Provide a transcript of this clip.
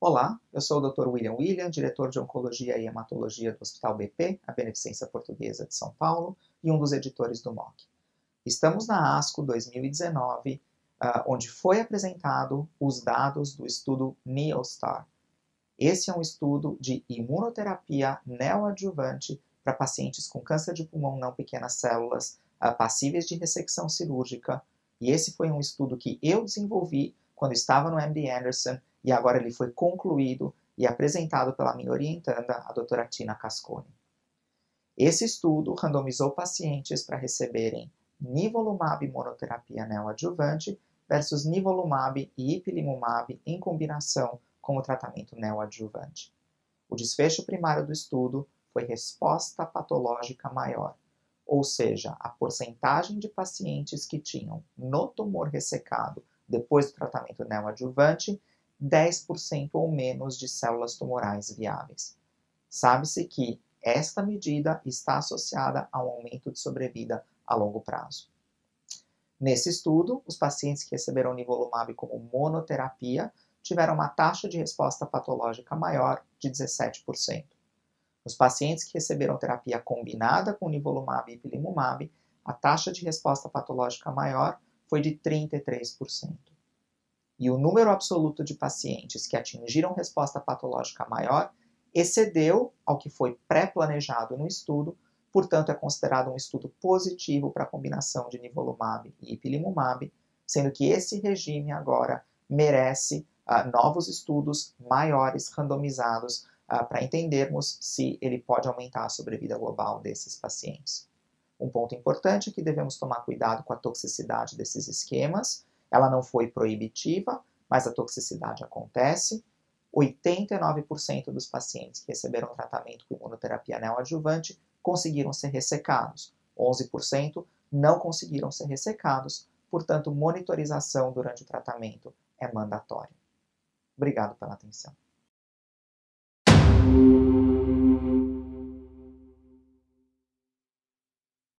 Olá, eu sou o Dr. William William, diretor de Oncologia e Hematologia do Hospital BP, a Beneficência Portuguesa de São Paulo, e um dos editores do MOC. Estamos na ASCO 2019, uh, onde foi apresentado os dados do estudo NEOSTAR. Esse é um estudo de imunoterapia neoadjuvante para pacientes com câncer de pulmão não pequenas células, uh, passíveis de ressecção cirúrgica, e esse foi um estudo que eu desenvolvi quando estava no MD Anderson e agora ele foi concluído e apresentado pela minha orientanda, a doutora Tina Cascone. Esse estudo randomizou pacientes para receberem nivolumab monoterapia neoadjuvante versus nivolumab e ipilimumab em combinação com o tratamento neoadjuvante. O desfecho primário do estudo foi resposta patológica maior, ou seja, a porcentagem de pacientes que tinham no tumor ressecado depois do tratamento neoadjuvante 10% ou menos de células tumorais viáveis. Sabe-se que esta medida está associada a um aumento de sobrevida a longo prazo. Nesse estudo, os pacientes que receberam nivolumab como monoterapia tiveram uma taxa de resposta patológica maior de 17%. Nos pacientes que receberam terapia combinada com nivolumab e ipilimumab, a taxa de resposta patológica maior foi de 33% e o número absoluto de pacientes que atingiram resposta patológica maior excedeu ao que foi pré-planejado no estudo, portanto é considerado um estudo positivo para a combinação de nivolumab e ipilimumab, sendo que esse regime agora merece uh, novos estudos maiores, randomizados, uh, para entendermos se ele pode aumentar a sobrevida global desses pacientes. Um ponto importante é que devemos tomar cuidado com a toxicidade desses esquemas, ela não foi proibitiva, mas a toxicidade acontece. 89% dos pacientes que receberam tratamento com imunoterapia neoadjuvante conseguiram ser ressecados. 11% não conseguiram ser ressecados, portanto, monitorização durante o tratamento é mandatória. Obrigado pela atenção.